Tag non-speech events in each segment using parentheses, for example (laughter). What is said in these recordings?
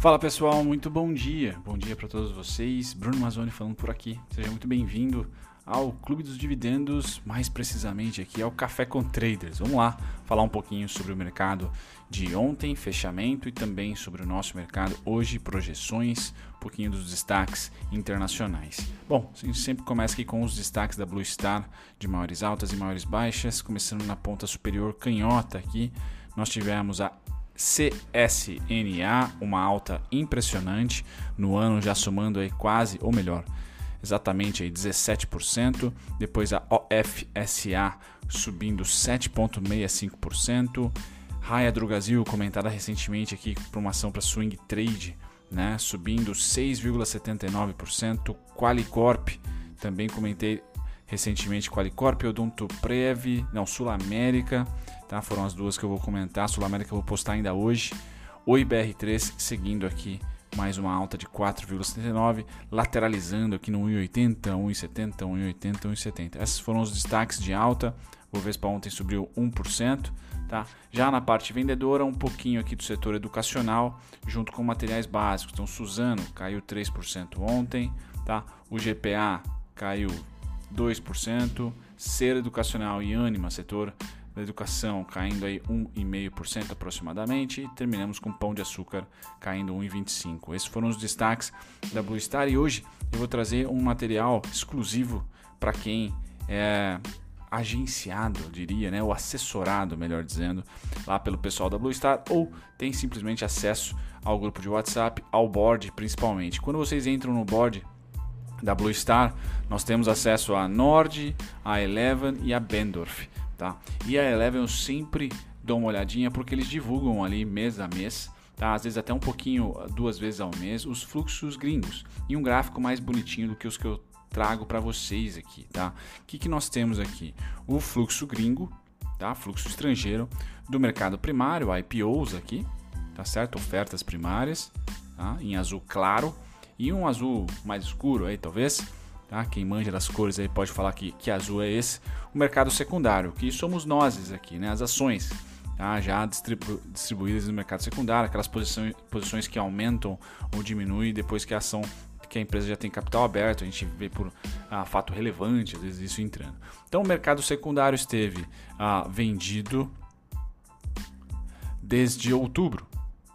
Fala pessoal, muito bom dia. Bom dia para todos vocês. Bruno Mazzoni falando por aqui. Seja muito bem-vindo ao Clube dos Dividendos, mais precisamente aqui ao Café com Traders. Vamos lá falar um pouquinho sobre o mercado de ontem, fechamento e também sobre o nosso mercado hoje, projeções, um pouquinho dos destaques internacionais. Bom, a gente sempre começa aqui com os destaques da Blue Star de maiores altas e maiores baixas, começando na ponta superior canhota aqui. Nós tivemos a CSNA, uma alta impressionante no ano, já somando aí quase, ou melhor, exatamente aí 17%. Depois a OFSA subindo 7,65%. Raia Drogazil, comentada recentemente aqui por uma ação para swing trade, né, subindo 6,79%. Qualicorp, também comentei recentemente Qualicorp, Odonto Prev, não, Sul América, tá? Foram as duas que eu vou comentar. Sul América eu vou postar ainda hoje. O IBR3 seguindo aqui mais uma alta de 4,79, lateralizando aqui no 1,80, 1,70, 1,80, 1,70. Esses foram os destaques de alta. O Vespa ontem subiu 1%. Tá? Já na parte vendedora, um pouquinho aqui do setor educacional, junto com materiais básicos. Então, Suzano caiu 3% ontem, tá? o GPA caiu 2%, Ser Educacional e Anima, setor da educação, caindo aí 1,5% aproximadamente, e terminamos com Pão de Açúcar caindo 1,25%. Esses foram os destaques da Blue Star e hoje eu vou trazer um material exclusivo para quem é agenciado, diria, né, ou assessorado, melhor dizendo, lá pelo pessoal da Blue Star, ou tem simplesmente acesso ao grupo de WhatsApp, ao board principalmente. Quando vocês entram no board da Blue Star, nós temos acesso a Nord, a Eleven e a Bendorf. Tá? E a Eleven eu sempre dou uma olhadinha porque eles divulgam ali mês a mês, tá? às vezes até um pouquinho, duas vezes ao mês, os fluxos gringos e um gráfico mais bonitinho do que os que eu trago para vocês aqui. Tá? O que, que nós temos aqui? O fluxo gringo, tá? fluxo estrangeiro do mercado primário, IPOs aqui, tá certo? Ofertas primárias, tá? em azul claro e um azul mais escuro aí talvez. Tá? Quem manja das cores aí pode falar que, que azul é esse. O mercado secundário, que somos nós aqui, né? as ações tá? já distribu distribuídas no mercado secundário, aquelas posições, posições que aumentam ou diminuem depois que a ação que a empresa já tem capital aberto, a gente vê por ah, fato relevante, às vezes isso entrando. Então o mercado secundário esteve ah, vendido desde outubro,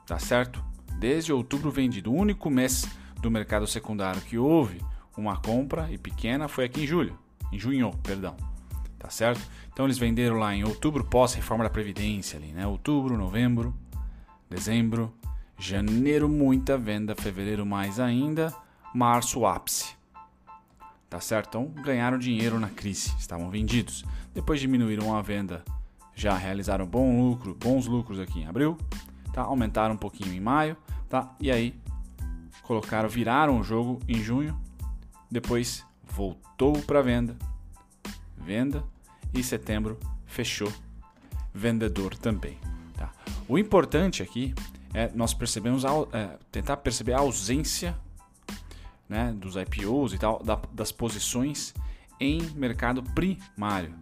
tá certo? Desde outubro vendido. O único mês do mercado secundário que houve uma compra e pequena foi aqui em julho, em junho, perdão. Tá certo? Então eles venderam lá em outubro pós reforma da previdência ali, né? Outubro, novembro, dezembro, janeiro muita venda, fevereiro mais ainda, março ápice. Tá certo? Então ganharam dinheiro na crise, estavam vendidos. Depois diminuíram a venda, já realizaram bom lucro, bons lucros aqui em abril, tá? Aumentaram um pouquinho em maio, tá? E aí colocaram, viraram o jogo em junho, depois voltou para venda, venda e setembro fechou vendedor também. Tá? O importante aqui é nós percebemos é, tentar perceber a ausência né, dos IPOs e tal da, das posições em mercado primário.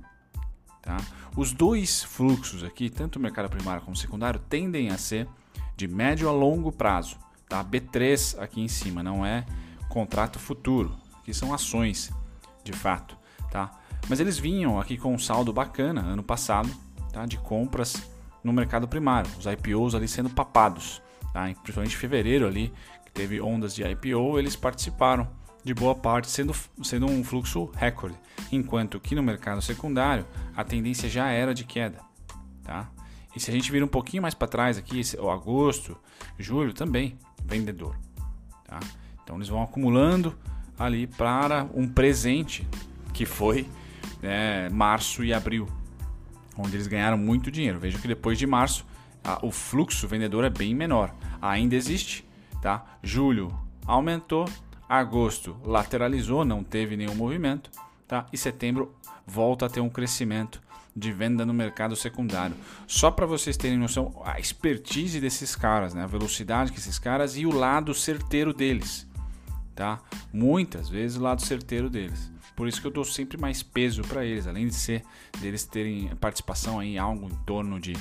Tá? Os dois fluxos aqui, tanto o mercado primário como secundário, tendem a ser de médio a longo prazo. Tá? B3 aqui em cima não é contrato futuro, que são ações, de fato. Tá? Mas eles vinham aqui com um saldo bacana ano passado tá? de compras no mercado primário, os IPOs ali sendo papados. Tá? Principalmente em fevereiro ali, que teve ondas de IPO, eles participaram de boa parte, sendo, sendo um fluxo recorde. Enquanto que no mercado secundário a tendência já era de queda. Tá? E se a gente vir um pouquinho mais para trás aqui, o agosto, julho também, vendedor. Tá? Então eles vão acumulando ali para um presente que foi né, março e abril, onde eles ganharam muito dinheiro. Veja que depois de março a, o fluxo vendedor é bem menor. Ainda existe, tá? Julho aumentou, agosto lateralizou, não teve nenhum movimento, tá? E setembro volta a ter um crescimento de venda no mercado secundário. Só para vocês terem noção, a expertise desses caras, né? a velocidade que esses caras e o lado certeiro deles. Tá? Muitas vezes o lado certeiro deles. Por isso que eu dou sempre mais peso para eles, além de ser deles terem participação em algo em torno de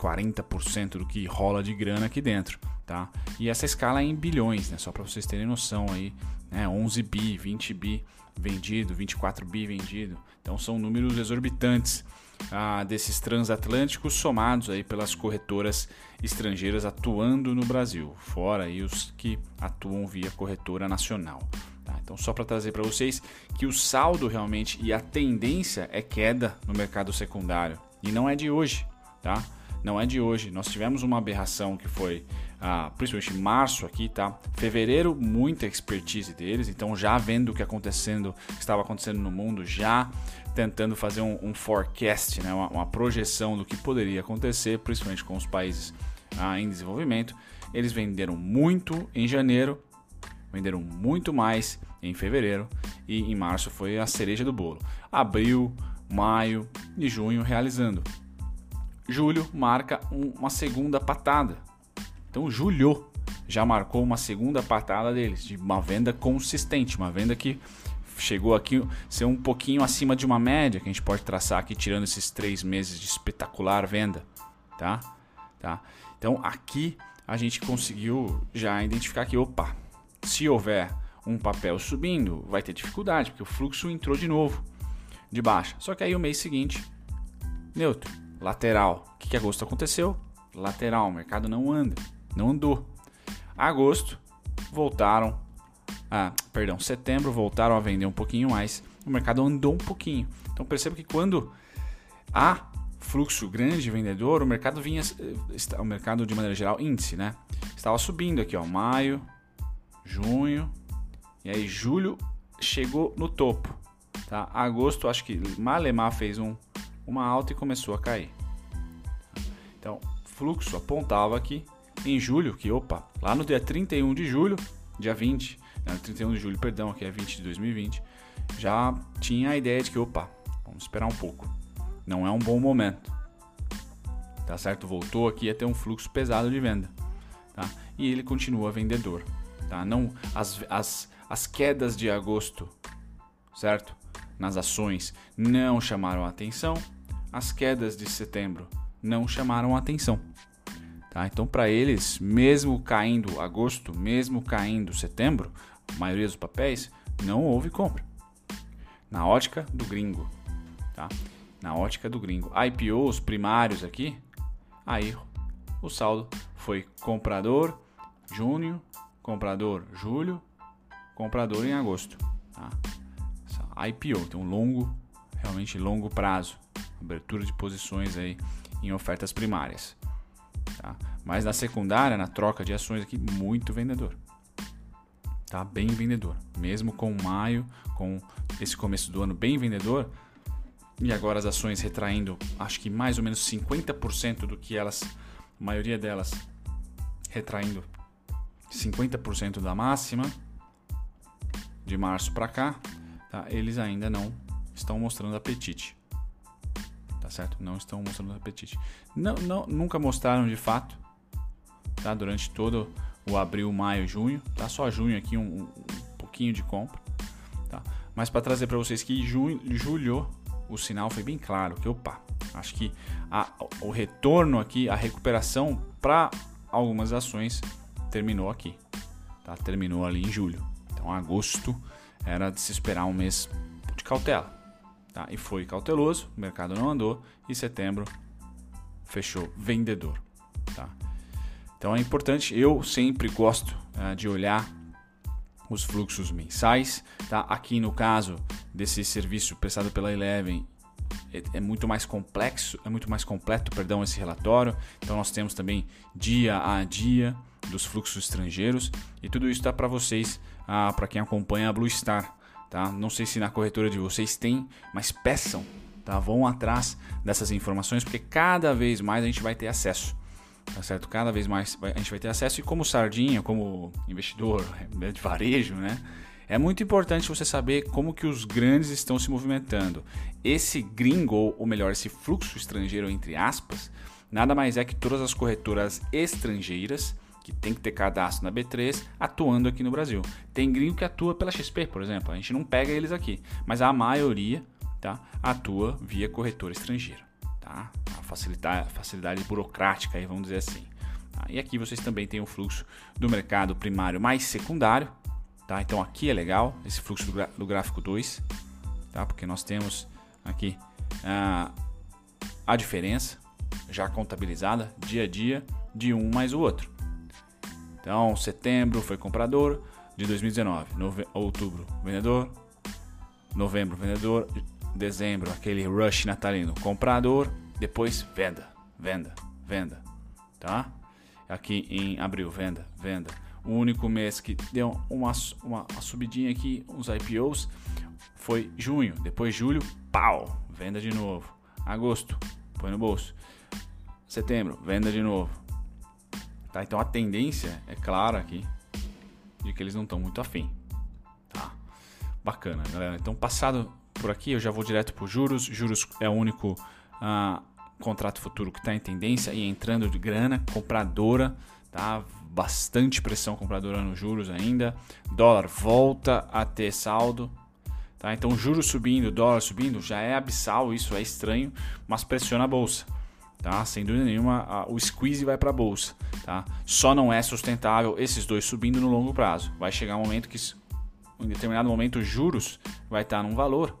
40% do que rola de grana aqui dentro. Tá? E essa escala é em bilhões, né? Só para vocês terem noção aí, né? 11 bi, 20 bi vendido, 24 bi vendido. Então são números exorbitantes ah, desses transatlânticos somados aí pelas corretoras estrangeiras atuando no Brasil, fora aí os que atuam via corretora nacional. Tá? Então só para trazer para vocês que o saldo realmente e a tendência é queda no mercado secundário e não é de hoje, tá? Não é de hoje. Nós tivemos uma aberração que foi ah, principalmente março aqui, tá? Fevereiro, muita expertise deles, então já vendo o que acontecendo, que estava acontecendo no mundo, já tentando fazer um, um forecast, né? Uma, uma, projeção do que poderia acontecer, principalmente com os países ah, em desenvolvimento. Eles venderam muito em janeiro, venderam muito mais em fevereiro e em março foi a cereja do bolo. Abril, maio e junho realizando. Julho marca um, uma segunda patada então, julho já marcou uma segunda patada deles, de uma venda consistente, uma venda que chegou aqui ser um pouquinho acima de uma média que a gente pode traçar aqui, tirando esses três meses de espetacular venda, tá? tá? Então, aqui a gente conseguiu já identificar que, opa, se houver um papel subindo, vai ter dificuldade, porque o fluxo entrou de novo de baixa. Só que aí o mês seguinte, neutro, lateral. O que, que agosto aconteceu? Lateral, o mercado não anda não andou. Agosto voltaram, ah, perdão, setembro voltaram a vender um pouquinho mais, o mercado andou um pouquinho. Então perceba que quando há fluxo grande de vendedor, o mercado vinha, eh, o mercado de maneira geral, índice, né? Estava subindo aqui, ó, maio, junho, e aí julho chegou no topo, tá? Agosto, acho que Malemar fez um, uma alta e começou a cair. Então, fluxo apontava aqui em julho, que opa, lá no dia 31 de julho, dia 20, né, 31 de julho, perdão, aqui é 20 de 2020, já tinha a ideia de que opa, vamos esperar um pouco. Não é um bom momento. Tá certo? Voltou aqui a ter um fluxo pesado de venda, tá? E ele continua vendedor, tá? Não as, as, as quedas de agosto, certo? Nas ações não chamaram atenção, as quedas de setembro não chamaram atenção. Tá? Então, para eles, mesmo caindo agosto, mesmo caindo setembro, a maioria dos papéis não houve compra. Na ótica do gringo, tá? Na ótica do gringo. IPOs primários aqui, aí o saldo foi comprador junho, comprador julho, comprador em agosto. Tá? IPO tem um longo, realmente longo prazo, abertura de posições aí em ofertas primárias. Tá? Mas na secundária, na troca de ações aqui, muito vendedor. Tá bem vendedor. Mesmo com maio, com esse começo do ano bem vendedor, e agora as ações retraindo, acho que mais ou menos 50% do que elas, a maioria delas retraindo 50% da máxima de março para cá, tá? eles ainda não estão mostrando apetite certo? Não estão mostrando apetite. Não, não, nunca mostraram de fato, tá? Durante todo o abril, maio, junho, tá? Só junho aqui um, um pouquinho de compra, tá? Mas para trazer para vocês que junho, julho o sinal foi bem claro, que opa, acho que a, o retorno aqui, a recuperação para algumas ações terminou aqui, tá? Terminou ali em julho. Então agosto era de se esperar um mês de cautela. Tá? E foi cauteloso, o mercado não andou e setembro fechou vendedor. Tá? Então é importante, eu sempre gosto uh, de olhar os fluxos mensais. Tá? Aqui no caso desse serviço prestado pela Eleven, é, é, muito mais complexo, é muito mais completo, perdão, esse relatório. Então nós temos também dia a dia dos fluxos estrangeiros e tudo isso está para vocês, uh, para quem acompanha a Blue Star. Tá? Não sei se na corretora de vocês tem, mas peçam, tá? Vão atrás dessas informações porque cada vez mais a gente vai ter acesso. Tá certo? Cada vez mais a gente vai ter acesso e como sardinha, como investidor de varejo, né? É muito importante você saber como que os grandes estão se movimentando. Esse gringo, ou melhor, esse fluxo estrangeiro entre aspas, nada mais é que todas as corretoras estrangeiras que tem que ter cadastro na B3 atuando aqui no Brasil. Tem gringo que atua pela XP, por exemplo, a gente não pega eles aqui, mas a maioria tá, atua via corretor estrangeiro. Tá? A facilitar, facilidade burocrática, aí, vamos dizer assim. Tá? E aqui vocês também têm o fluxo do mercado primário mais secundário. Tá? Então aqui é legal esse fluxo do, do gráfico 2, tá? porque nós temos aqui ah, a diferença já contabilizada dia a dia de um mais o outro. Então, setembro foi comprador de 2019, nove, outubro vendedor, novembro vendedor, dezembro aquele rush natalino comprador, depois venda, venda, venda, tá? Aqui em abril venda, venda. O único mês que deu uma, uma, uma subidinha aqui, uns IPOs, foi junho. Depois julho, pau, venda de novo. Agosto, põe no bolso. Setembro, venda de novo. Tá? Então a tendência é clara aqui de que eles não estão muito afim. Tá? Bacana, galera. Então passado por aqui, eu já vou direto para juros. Juros é o único ah, contrato futuro que está em tendência e entrando de grana compradora, tá? Bastante pressão compradora nos juros ainda. Dólar volta a ter saldo. Tá? Então, juros subindo, dólar subindo, já é abissal, isso é estranho, mas pressiona a bolsa tá? Sem dúvida nenhuma, a, o squeeze vai para a bolsa, tá? Só não é sustentável esses dois subindo no longo prazo. Vai chegar um momento que, em determinado momento, os juros vai estar num valor,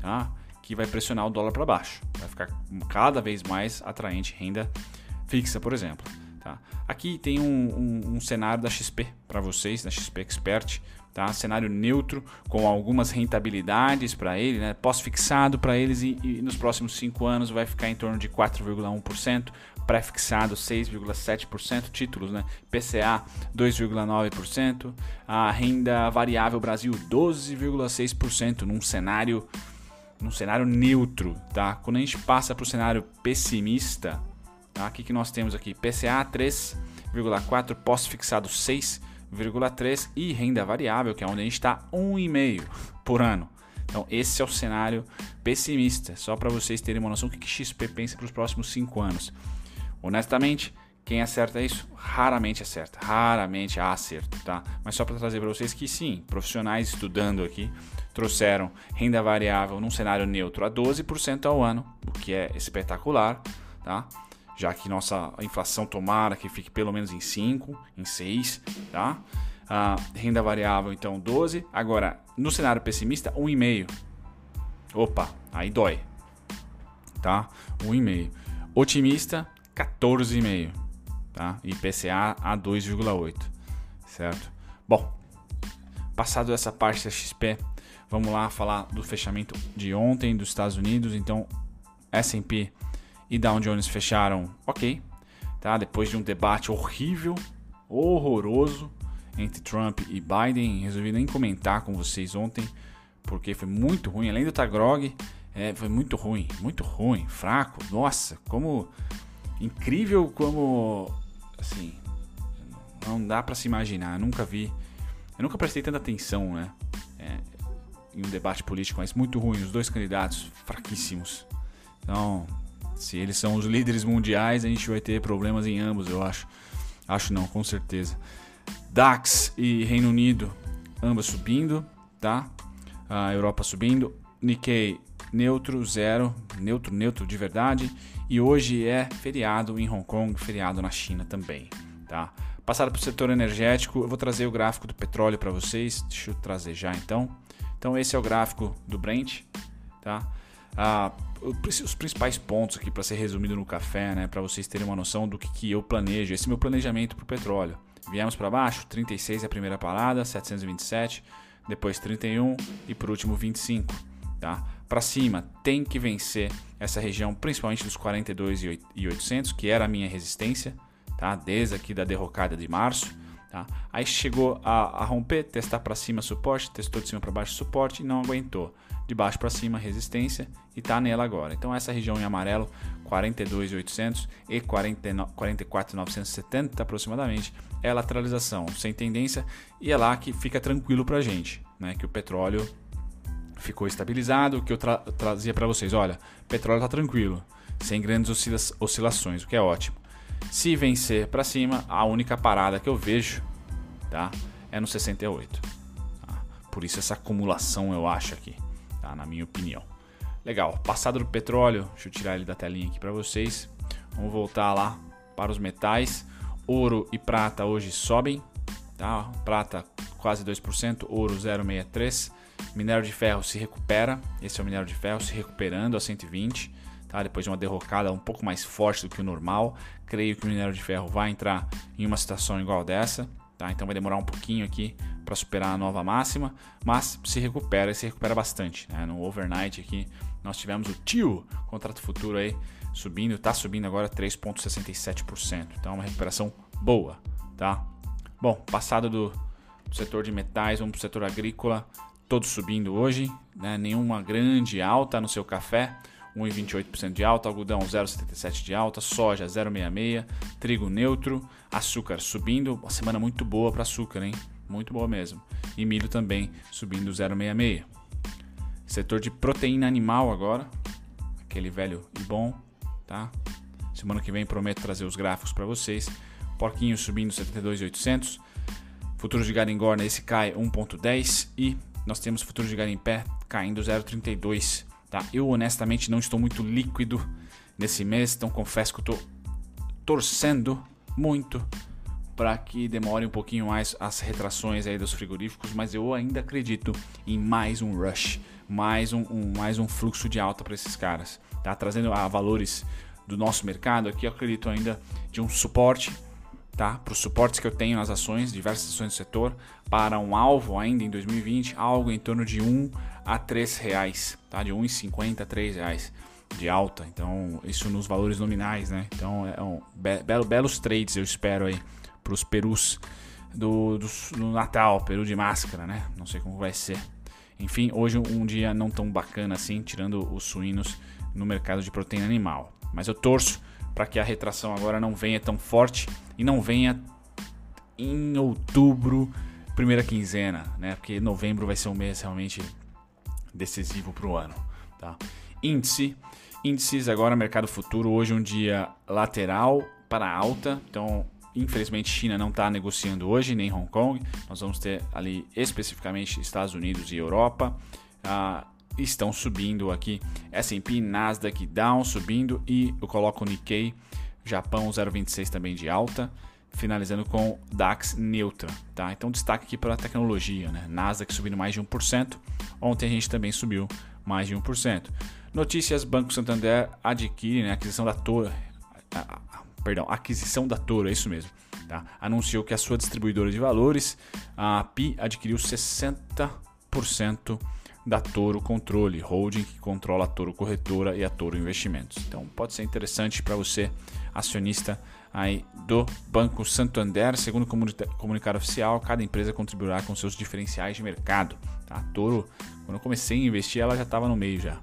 tá? Que vai pressionar o dólar para baixo. Vai ficar cada vez mais atraente renda fixa, por exemplo. Tá? Aqui tem um, um, um cenário da XP para vocês, da XP Expert, tá? Cenário neutro com algumas rentabilidades para ele, né? Pós-fixado para eles e, e, nos próximos 5 anos vai ficar em torno de 4,1%, pré-fixado 6,7%, títulos, né? PCA 2,9%, a renda variável Brasil 12,6% num cenário num cenário neutro, tá? Quando a gente passa para o cenário pessimista, tá? O que, que nós temos aqui? PCA 3,4, pós-fixado 6 0,3 e renda variável, que é onde a gente está 1,5 por ano. Então, esse é o cenário pessimista, só para vocês terem uma noção do que XP pensa para os próximos 5 anos. Honestamente, quem acerta isso? Raramente acerta, raramente há acerto, tá? Mas só para trazer para vocês que sim, profissionais estudando aqui trouxeram renda variável num cenário neutro a 12% ao ano, o que é espetacular, tá? Já que nossa inflação tomara que fique pelo menos em 5, em 6, tá? A renda variável, então, 12. Agora, no cenário pessimista, 1,5. Opa, aí dói, tá? 1,5. Otimista, 14,5, tá? IPCA a 2,8, certo? Bom, passado essa parte da XP, vamos lá falar do fechamento de ontem dos Estados Unidos. Então, S&P e Dow Jones fecharam ok, tá? Depois de um debate horrível, horroroso entre Trump e Biden, resolvi nem comentar com vocês ontem porque foi muito ruim. Além do estar grog, é, foi muito ruim, muito ruim, fraco. Nossa, como incrível como assim não dá para se imaginar. Eu nunca vi, eu nunca prestei tanta atenção, né? É, em um debate político, mas muito ruim. Os dois candidatos fraquíssimos. Então, se eles são os líderes mundiais, a gente vai ter problemas em ambos, eu acho. Acho não, com certeza. DAX e Reino Unido, ambas subindo, tá? A Europa subindo. Nikkei neutro, zero, neutro, neutro de verdade. E hoje é feriado em Hong Kong, feriado na China também, tá? Passado para o setor energético, eu vou trazer o gráfico do petróleo para vocês. Deixa eu trazer já então. Então esse é o gráfico do Brent, tá? Ah, os principais pontos aqui para ser resumido no café, né, para vocês terem uma noção do que, que eu planejo, esse é meu planejamento para o petróleo. Viemos para baixo, 36 é a primeira parada, 727, depois 31 e por último 25, tá? Para cima tem que vencer essa região, principalmente dos 42 e 800, que era a minha resistência, tá? Desde aqui da derrocada de março, tá? Aí chegou a, a romper, testar para cima suporte, testou de cima para baixo suporte e não aguentou de baixo para cima resistência e está nela agora. Então essa região em amarelo 42.800 e 44.970 aproximadamente é a lateralização sem tendência e é lá que fica tranquilo para a gente, né? Que o petróleo ficou estabilizado, que eu tra trazia para vocês, olha, petróleo está tranquilo, sem grandes oscila oscilações, o que é ótimo. Se vencer para cima, a única parada que eu vejo, tá, é no 68. Tá? Por isso essa acumulação eu acho aqui Na minha opinião. Legal, passado do petróleo, deixa eu tirar ele da telinha aqui para vocês. Vamos voltar lá para os metais. Ouro e prata hoje sobem, tá? Prata quase 2%, ouro 0,63%. Minério de ferro se recupera, esse é o minério de ferro se recuperando a 120, tá? Depois de uma derrocada um pouco mais forte do que o normal. Creio que o minério de ferro vai entrar em uma situação igual dessa, tá? Então vai demorar um pouquinho aqui para superar a nova máxima, mas se recupera e se recupera bastante, né? No overnight aqui nós tivemos o tio contrato futuro aí subindo, está subindo agora 3,67%. Então, é uma recuperação boa, tá? Bom, passado do, do setor de metais, vamos para o setor agrícola, todos subindo hoje, né? nenhuma grande alta no seu café. 1,28% de alta, algodão 0,77% de alta, soja 0,66%, trigo neutro, açúcar subindo, uma semana muito boa para açúcar, hein? Muito boa mesmo. E milho também subindo 0,66%. Setor de proteína animal agora, aquele velho e bom, tá? Semana que vem prometo trazer os gráficos para vocês. Porquinho subindo 72,800. Futuro de Garingorna esse cai 1.10 e nós temos futuro de Garimpé caindo 0.32, tá? Eu honestamente não estou muito líquido nesse mês, então confesso que estou torcendo muito para que demore um pouquinho mais as retrações aí dos frigoríficos, mas eu ainda acredito em mais um rush, mais um, um mais um fluxo de alta para esses caras, tá? Trazendo a valores do nosso mercado aqui, eu acredito ainda de um suporte, tá? Para os suportes que eu tenho nas ações, diversas ações do setor, para um alvo ainda em 2020, algo em torno de 1 a 3 reais, tá? De 1,50 a 3 reais de alta. Então, isso nos valores nominais, né? Então, é um be belo, belos trades eu espero aí os perus do, do, do, Natal, peru de máscara, né? Não sei como vai ser. Enfim, hoje um dia não tão bacana assim, tirando os suínos no mercado de proteína animal. Mas eu torço para que a retração agora não venha tão forte e não venha em outubro, primeira quinzena, né? Porque novembro vai ser um mês realmente decisivo para o ano, tá? Índice, índices agora mercado futuro hoje um dia lateral para alta, então Infelizmente, China não está negociando hoje, nem Hong Kong. Nós vamos ter ali especificamente Estados Unidos e Europa. Ah, estão subindo aqui. S&P, Nasdaq, Dow subindo e eu coloco o Nikkei, Japão 0,26 também de alta, finalizando com DAX neutra, tá? Então destaque aqui para a tecnologia, né? Nasdaq subindo mais de 1%. Ontem a gente também subiu mais de 1%. Notícias: Banco Santander adquire, né, aquisição da Torre, perdão, aquisição da Toro, é isso mesmo. Tá? Anunciou que a sua distribuidora de valores, a PI, adquiriu 60% da Toro Controle, holding que controla a Toro Corretora e a Toro Investimentos. Então pode ser interessante para você, acionista aí do Banco Santander. Segundo comunicado oficial, cada empresa contribuirá com seus diferenciais de mercado. Tá? A Toro, quando eu comecei a investir, ela já estava no meio já.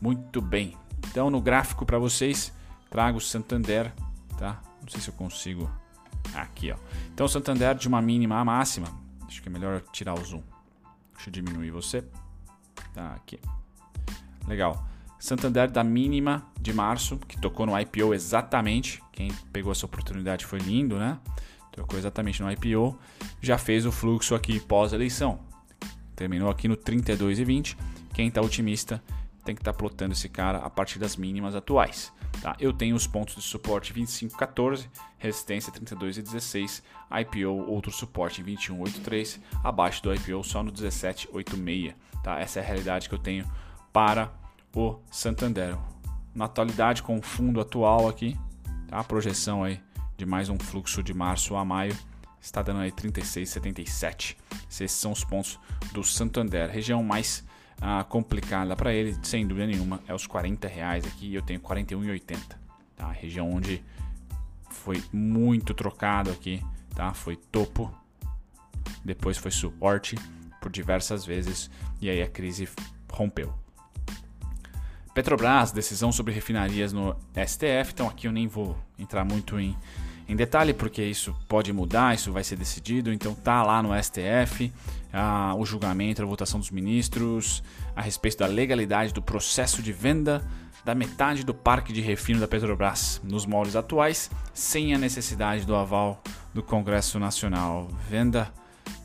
Muito bem. Então no gráfico para vocês, trago Santander tá? Não sei se eu consigo. Aqui, ó. Então, Santander de uma mínima a máxima. Acho que é melhor tirar o zoom. Deixa eu diminuir você. Tá aqui. Legal. Santander da mínima de março, que tocou no IPO exatamente. Quem pegou essa oportunidade foi lindo, né? Tocou exatamente no IPO. Já fez o fluxo aqui pós-eleição. Terminou aqui no 32,20. Quem está otimista tem que estar tá plotando esse cara a partir das mínimas atuais. Tá? Eu tenho os pontos de suporte 25,14, resistência 32,16, IPO outro suporte 21,83, abaixo do IPO só no 17,86. Tá? Essa é a realidade que eu tenho para o Santander. Na atualidade, com o fundo atual aqui, tá? a projeção aí de mais um fluxo de março a maio está dando aí 36,77. Esses são os pontos do Santander, região mais ah, complicada para ele, sem dúvida nenhuma, é os 40 reais aqui. Eu tenho 41,80, tá? Região onde foi muito trocado aqui, tá? Foi topo, depois foi suporte por diversas vezes e aí a crise rompeu. Petrobras, decisão sobre refinarias no STF, então aqui eu nem vou entrar muito em em detalhe, porque isso pode mudar, isso vai ser decidido. Então tá lá no STF ah, o julgamento, a votação dos ministros a respeito da legalidade do processo de venda da metade do parque de refino da Petrobras nos moldes atuais, sem a necessidade do aval do Congresso Nacional. Venda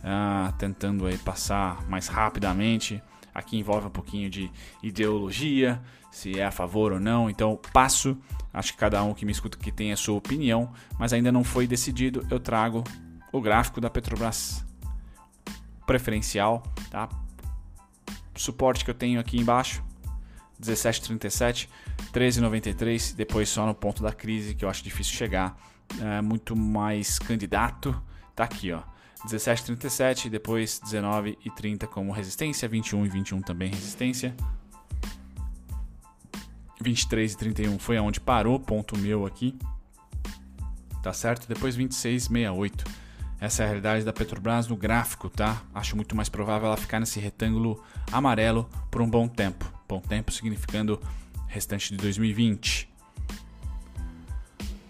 ah, tentando aí passar mais rapidamente. Aqui envolve um pouquinho de ideologia, se é a favor ou não. Então passo. Acho que cada um que me escuta que tem a sua opinião, mas ainda não foi decidido. Eu trago o gráfico da Petrobras preferencial, tá? Suporte que eu tenho aqui embaixo, 17,37, 13,93, depois só no ponto da crise que eu acho difícil chegar, é muito mais candidato, tá aqui, ó. 17,37, depois 19,30 como resistência, 21 e 21 também resistência. 23 e 31 foi aonde parou, ponto meu aqui. Tá certo? Depois 26,68. Essa é a realidade da Petrobras no gráfico, tá? Acho muito mais provável ela ficar nesse retângulo amarelo por um bom tempo. Bom tempo significando restante de 2020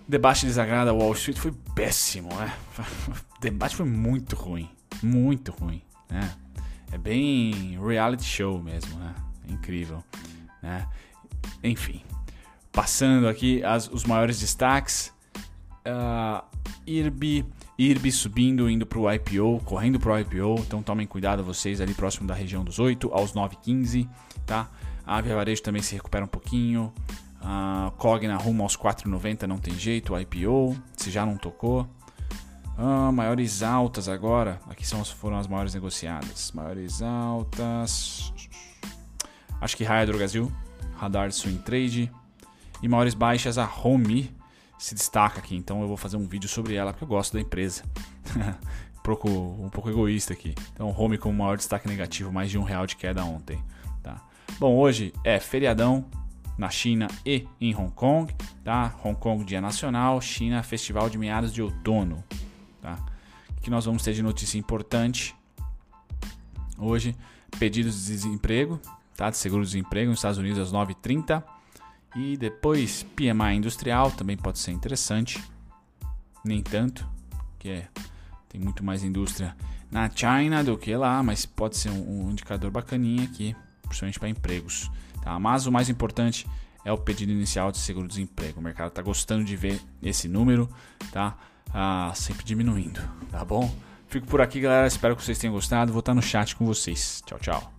debate desagrada Wall Street foi péssimo, né? (laughs) Debate foi muito ruim, muito ruim, né? É bem reality show mesmo, né? incrível, né? Enfim, passando aqui as, os maiores destaques, uh, IRB, IRB subindo, indo para o IPO, correndo para o IPO, então tomem cuidado vocês ali próximo da região dos 8 aos 9,15, tá? A Via Varejo também se recupera um pouquinho, a Cogna rumo aos 4,90 não tem jeito, IPO, se já não tocou. Ah, maiores altas agora, aqui são, foram as maiores negociadas. Maiores altas. Acho que do Brasil, Radar Swing Trade. E maiores baixas, a Home se destaca aqui. Então eu vou fazer um vídeo sobre ela porque eu gosto da empresa. (laughs) um, pouco, um pouco egoísta aqui. Então Home com maior destaque negativo, mais de um real de queda ontem. Tá? Bom, hoje é feriadão, na China e em Hong Kong. Tá? Hong Kong, dia nacional, China, festival de meados de outono. Tá? O que nós vamos ter de notícia importante hoje? Pedidos de desemprego, tá? de seguro-desemprego nos Estados Unidos às 9h30. E depois PMI industrial, também pode ser interessante. Nem tanto, que é, tem muito mais indústria na China do que lá, mas pode ser um, um indicador bacaninha aqui, principalmente para empregos. Tá? Mas o mais importante é o pedido inicial de seguro-desemprego. O mercado está gostando de ver esse número, tá? Ah, sempre diminuindo, tá bom? Fico por aqui, galera. Espero que vocês tenham gostado. Vou estar no chat com vocês. Tchau, tchau.